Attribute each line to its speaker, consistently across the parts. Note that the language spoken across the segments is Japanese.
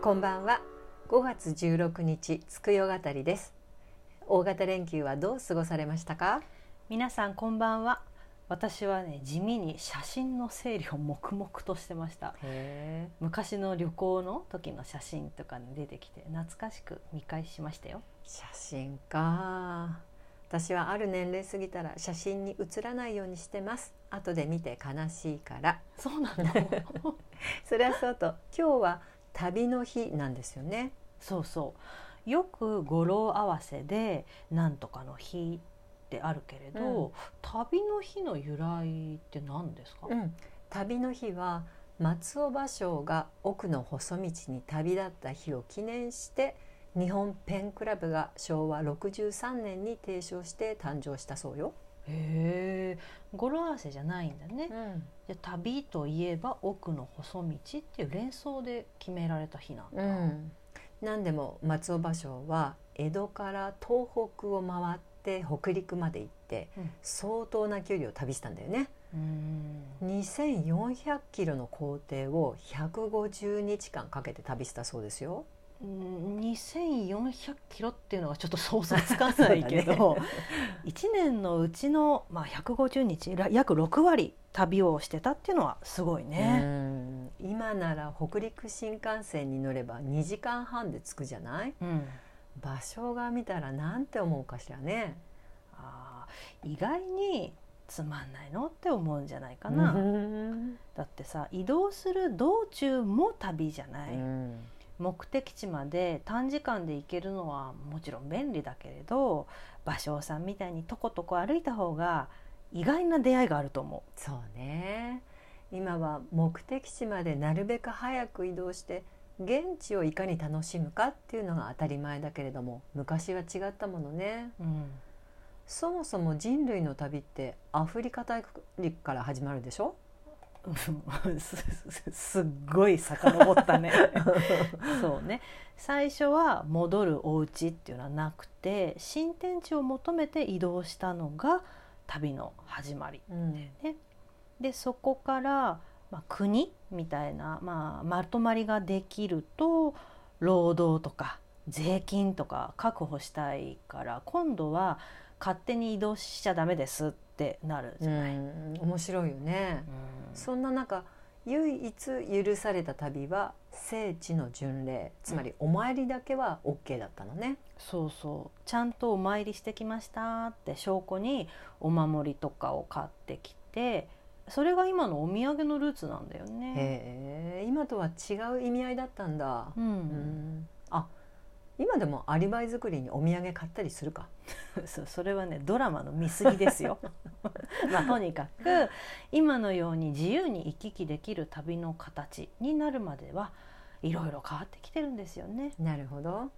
Speaker 1: こんばんは。5月16日つくよ語りです。大型連休はどう過ごされましたか？
Speaker 2: 皆さんこんばんは。私はね地味に写真の整理を黙々としてました。
Speaker 1: へ
Speaker 2: 昔の旅行の時の写真とかに出てきて懐かしく見返しましたよ。
Speaker 1: 写真か。私はある年齢過ぎたら写真に写らないようにしてます。後で見て悲しいから。
Speaker 2: そうなの
Speaker 1: それはそうと今日は旅の日なんですよね。
Speaker 2: そうそう。よく語呂合わせでなんとかの日ってあるけれど、
Speaker 1: うん。
Speaker 2: 旅の日の由来って何ですか、
Speaker 1: うん、旅の日は松尾芭蕉が奥の細道に旅立った日を記念して日本ペンクラブが昭和63年に提唱して誕生したそうよ。
Speaker 2: へえ語呂合わせじゃないんだね、
Speaker 1: うん、
Speaker 2: 旅といえば奥の細道っていう連想で決められた日なんだ、
Speaker 1: うん、何でも松尾芭蕉は江戸から東北を回って北陸まで行って、相当な距離を旅したんだよね、2400キロの行程を150日間かけて旅したそうですよ。
Speaker 2: うん。400キロっていうのはちょっと想像つかないけど、ね。1年のうちの、まあ、150日約6割旅をしてたっていうのはすごいね。
Speaker 1: 今なら北陸新幹線に乗れば2時間半で着くじゃない、
Speaker 2: うん、
Speaker 1: 場所が見たらなんて思うかしらね。
Speaker 2: あ意外につまんないのって思うんじゃないかな、だってさ移動する道中も旅じゃない、
Speaker 1: うん。
Speaker 2: 目的地まで短時間で行けるのはもちろん便利だけれど芭蕉さんみたいにとことこ歩いた方が意外な出会いがあると思
Speaker 1: そうね。今は目的地までなるべく早く移動して現地をいかに楽しむかっていうのが当たり前だけれども昔は違ったものね。
Speaker 2: う。うん。
Speaker 1: そもそも人類の旅ってアフリカ大陸から始まるでしょ？
Speaker 2: すっごい遡ったね そうね最初は戻るお家っていうのはなくて新天地を求めて移動したのが旅の始まり
Speaker 1: うん
Speaker 2: ね。でそこから、まあ、国みたいな、まあ、まとまりができると労働とか税金とか確保したいから今度は勝手に移動しちゃダメですってなるじゃない。
Speaker 1: うん面白いよね。
Speaker 2: うん
Speaker 1: そんな中唯一許された旅は聖地の巡礼つまりお参りだけは OK だったのね。
Speaker 2: そうそうちゃんとお参りしてきましたって証拠にお守りとかを買ってきてそれが今のお土産のルーツなんだよね。
Speaker 1: 今とは違う意味合いだったんだ。
Speaker 2: う、
Speaker 1: うんんあ今でもアリバイ作りにお土産買ったりするか？
Speaker 2: そそれはねドラマの見過ぎですよ。まあとにかく今のように自由に行き来できる旅の形になるまではいろいろ変わってきてるんですよね。
Speaker 1: なるほど。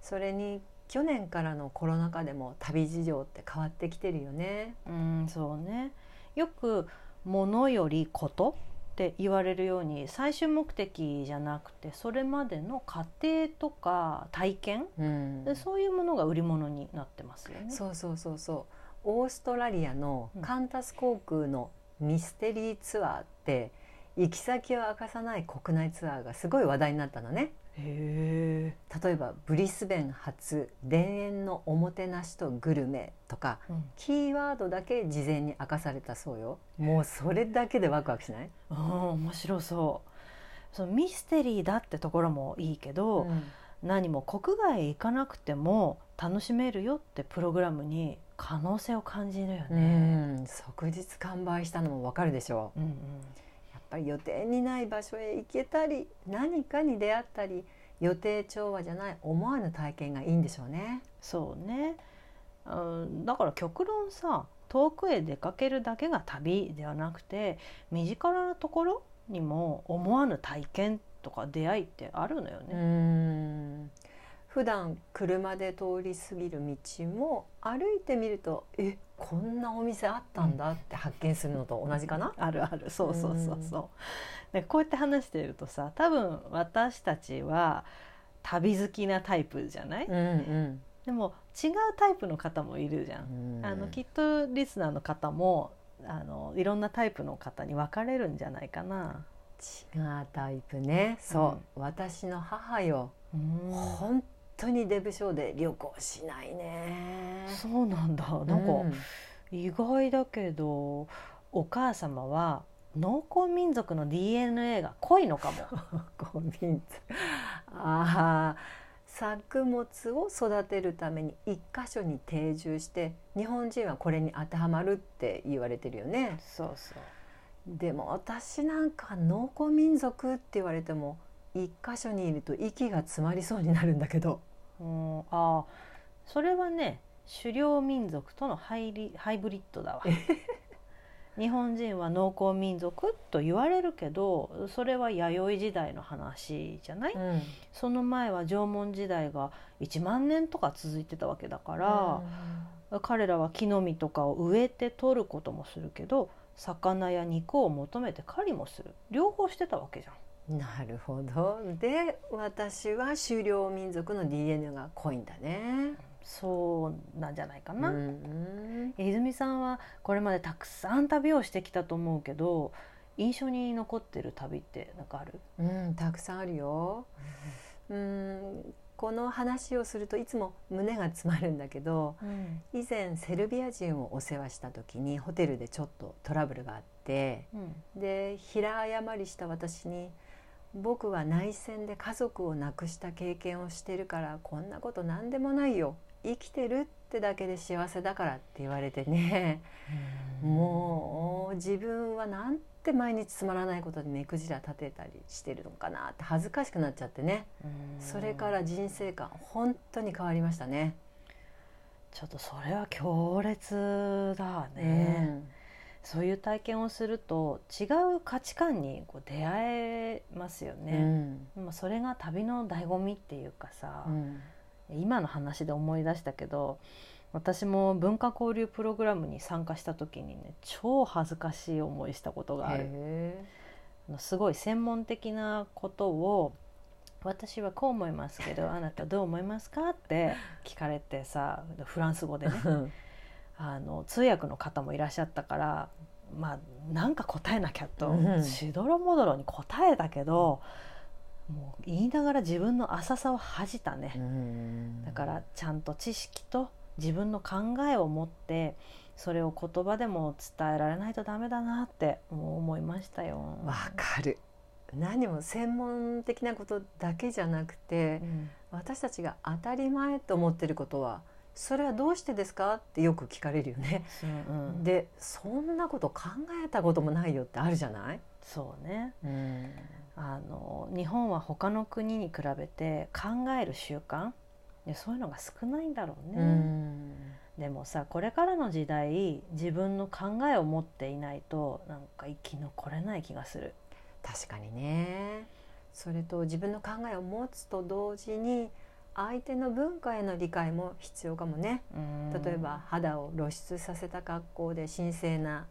Speaker 1: それに去年からのコロナ禍でも旅事情って変わってきてるよね。
Speaker 2: うんそうねよく「物よりこと」って言われるように最終目的じゃなくてそれまでの過程とか体験？
Speaker 1: うん。
Speaker 2: でそういうものが売り物になってますよね。
Speaker 1: そうそうそうそう。オーストラリアのカンタス航空のミステリーツアーって行き先を明かさない国内ツアーがすごい話題になったのね。
Speaker 2: へ
Speaker 1: 例えばブリスベン発田園のおもてなしとグルメとか
Speaker 2: え、うん。
Speaker 1: キーワードだけ事前に明かされたそうよ。もうそれだけでワクワクしない、
Speaker 2: あー面白そう。そのミステリーだってところもいいけど、
Speaker 1: うん。
Speaker 2: 何も国外へ行かなくても楽しめるよってプログラムに可能性を感じるよ
Speaker 1: う
Speaker 2: ね。
Speaker 1: ん。即日完売したのもわかるでしょ。う
Speaker 2: うんうん
Speaker 1: ぱり予定にない場所へ行けたり何かに出会ったり予定調和じゃない思わぬ体験がいいんでしょうね。
Speaker 2: そうね、うん、だから極論さ遠くへ出かけるだけが旅ではなくて身近なところにも思わぬ体験とか出会いってあるのよ
Speaker 1: う
Speaker 2: ね。
Speaker 1: ん普段車で通り過ぎる道も歩いてみるとえこんなお店あったんだって発見するのと同じかな、
Speaker 2: あるある。そうそうそうそう。でこうやって話しているとさ多分私たちは旅好きなタイプじゃない、
Speaker 1: うんうん。
Speaker 2: でも違うタイプの方もいるじゃん。
Speaker 1: うん。
Speaker 2: あのきっとリスナーの方もあのいろんなタイプの方に分かれるんじゃないかな。
Speaker 1: 違うタイプね。そう、私の母よ。
Speaker 2: うん。
Speaker 1: 本当にデブ症で旅行しないね。
Speaker 2: そうなんだ。なんか、
Speaker 1: うん
Speaker 2: 意外だけどお母様は農耕民族の DNA が濃いのかも。
Speaker 1: ああ作物を育てるために一箇所に定住して日本人はこれに当てはまるって言われてるよね。
Speaker 2: そうそう。
Speaker 1: でも私なんか農耕民族って言われても一箇所にいると息が詰まりそうになるんだけど。
Speaker 2: うん、ああそれはね狩猟民族とのハイリハイブリッドだわ。日本人は農耕民族と言われるけどそれは弥生時代の話じゃない、
Speaker 1: うん。
Speaker 2: その前は縄文時代が1万年とか続いてたわけだから、彼らは木の実とかを植えて取ることもするけど魚や肉を求めて狩りもする。両方してたわけじゃん。
Speaker 1: なるほど。で私は狩猟民族の DNA が濃いんだね。
Speaker 2: そうなんじゃないかな、
Speaker 1: うん
Speaker 2: 泉さんはこれまでたくさん旅をしてきたと思うけど印象に残ってる旅ってなんかある、
Speaker 1: うん、たくさんあるよ。うん、この話をするといつも胸が詰まるんだけど以前セルビア人をお世話した時にホテルでちょっとトラブルがあってで平謝りした私に「僕は内戦で家族を亡くした経験をしてるからこんなこと何でもないよ。生きてるってだけで幸せだから」って言われてね。もう自分はなんて毎日つまらないことに目くじら立てたりしてるのかなって恥ずかしくなっちゃってね。それから人生観本当に変わりましたね。
Speaker 2: ちょっとそれは強烈だね、そういう体験をすると違う価値観にこう出会えますよ
Speaker 1: うん。
Speaker 2: ね、まあそれが旅の醍醐味っていうかさ、
Speaker 1: うん。
Speaker 2: 今の話で思い出したけど私も文化交流プログラムに参加した時にね超恥ずかしい思いしたことがある。すごい専門的なことを私はこう思いますけどあなたどう思いますか？って聞かれてさフランス語でね。
Speaker 1: ー
Speaker 2: あの通訳の方もいらっしゃったからまあなんか答えなきゃと
Speaker 1: うん
Speaker 2: しどろもどろに答えたけどもう言いながら自分の浅さを恥じたね。
Speaker 1: うん
Speaker 2: だからちゃんと知識と自分の考えを持ってそれを言葉でも伝えられないとダメだなってもう思いましたよ。
Speaker 1: わかる何も専門的なことだけじゃなくて
Speaker 2: うん
Speaker 1: 私たちが当たり前と思ってることはそれはどうしてですか？ってよく聞かれるよね。
Speaker 2: うん。
Speaker 1: でそんなこと考えたこともないよってあるじゃない、
Speaker 2: そうね。
Speaker 1: うん。
Speaker 2: あの日本は他の国に比べて考える習慣でそういうのが少ないんだろうね。
Speaker 1: うん。
Speaker 2: でもさこれからの時代自分の考えを持っていないとなんか生き残れない気がする。
Speaker 1: 確かにね。それと自分の考えを持つと同時に相手の文化への理解も必要かもね。例えば肌を露出させた格好で神聖な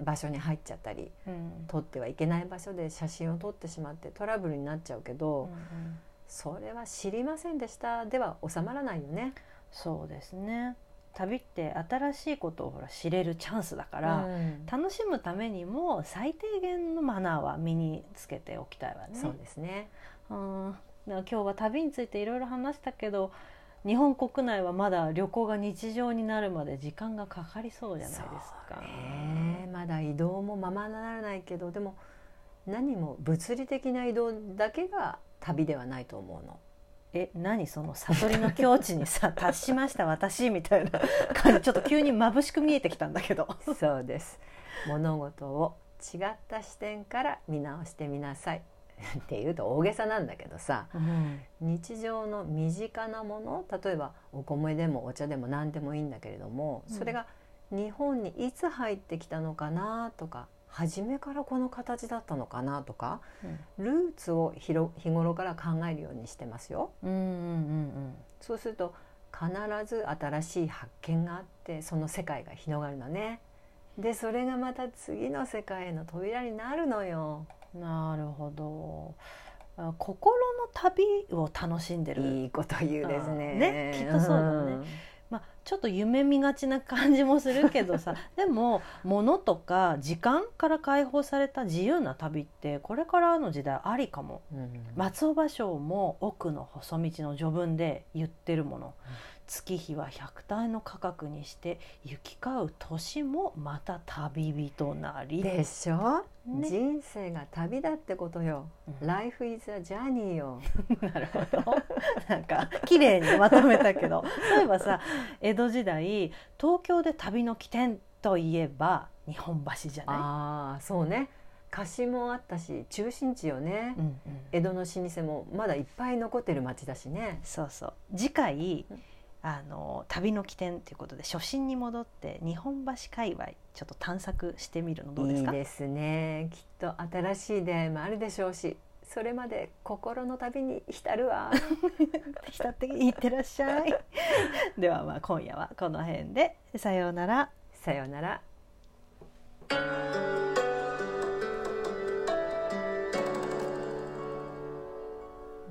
Speaker 1: 場所に入っちゃったり
Speaker 2: うん、
Speaker 1: 撮ってはいけない場所で写真を撮ってしまってトラブルになっちゃうけど、
Speaker 2: うんうん
Speaker 1: それは知りませんでしたでは収まらないよね。
Speaker 2: そうですね旅って新しいことをほら知れるチャンスだから、
Speaker 1: うん
Speaker 2: 楽しむためにも最低限のマナーは身につけておきたいわね。
Speaker 1: そうですね。
Speaker 2: うん今日は旅についていろいろ話したけど日本国内はまだ旅行が日常になるまで時間がかかりそうじゃないですか。
Speaker 1: ねまだ移動もままならないけどでも何も物理的な移動だけが旅ではないと思うの。
Speaker 2: え何その悟りの境地にさ達しました 私みたいな感じちょっと急に眩しく見えてきたんだけど。
Speaker 1: そうです物事を違った視点から見直してみなさいっていうと大げさなんだけどさ
Speaker 2: うん
Speaker 1: 日常の身近なもの例えばお米でもお茶でも何でもいいんだけれども
Speaker 2: うん
Speaker 1: それが日本にいつ入ってきたのかなとか初めからこの形だったのかなとかルーツを日ろ日頃から考えるようにしてますよ。
Speaker 2: うんうんうん
Speaker 1: そうすると必ず新しい発見があってその世界が広がるのね。でそれがまた次の世界への扉になるのよ。
Speaker 2: うんなるほど。あ心の旅を楽しんでる。
Speaker 1: いいこと言うですね。
Speaker 2: ねきっとそうだね。
Speaker 1: ん。
Speaker 2: まあ、ちょっと夢見がちな感じもするけどさ。でも物とか時間から解放された自由な旅ってこれからの時代ありかも。
Speaker 1: うん。
Speaker 2: 松尾芭蕉も奥の細道の序文で言ってるもの、月日は百体の価格にして行き交う年もまた旅人なり。
Speaker 1: でしょ、
Speaker 2: ね。
Speaker 1: 人生が旅だってことよ、
Speaker 2: うん。
Speaker 1: Life is a journey よ。
Speaker 2: なるほど。なんか綺麗にまとめたけど。例えばさ江戸時代東京で旅の起点といえば日本橋じゃな
Speaker 1: ああそうね。貸しもあったし中心地よね、
Speaker 2: い、うんうん、
Speaker 1: 江戸の老舗もまだいっぱい残ってる町だしね。
Speaker 2: そうそう。次回
Speaker 1: うん
Speaker 2: あの旅の起点ということで初心に戻って日本橋界隈ちょっと探索してみるのどうですか？
Speaker 1: いいですね。きっと新しい出会いもあるでしょうしそれまで心の旅に浸るわ。
Speaker 2: 浸っていってらっしゃい。ではまあ今夜はこの辺で。さようなら。
Speaker 1: さようなら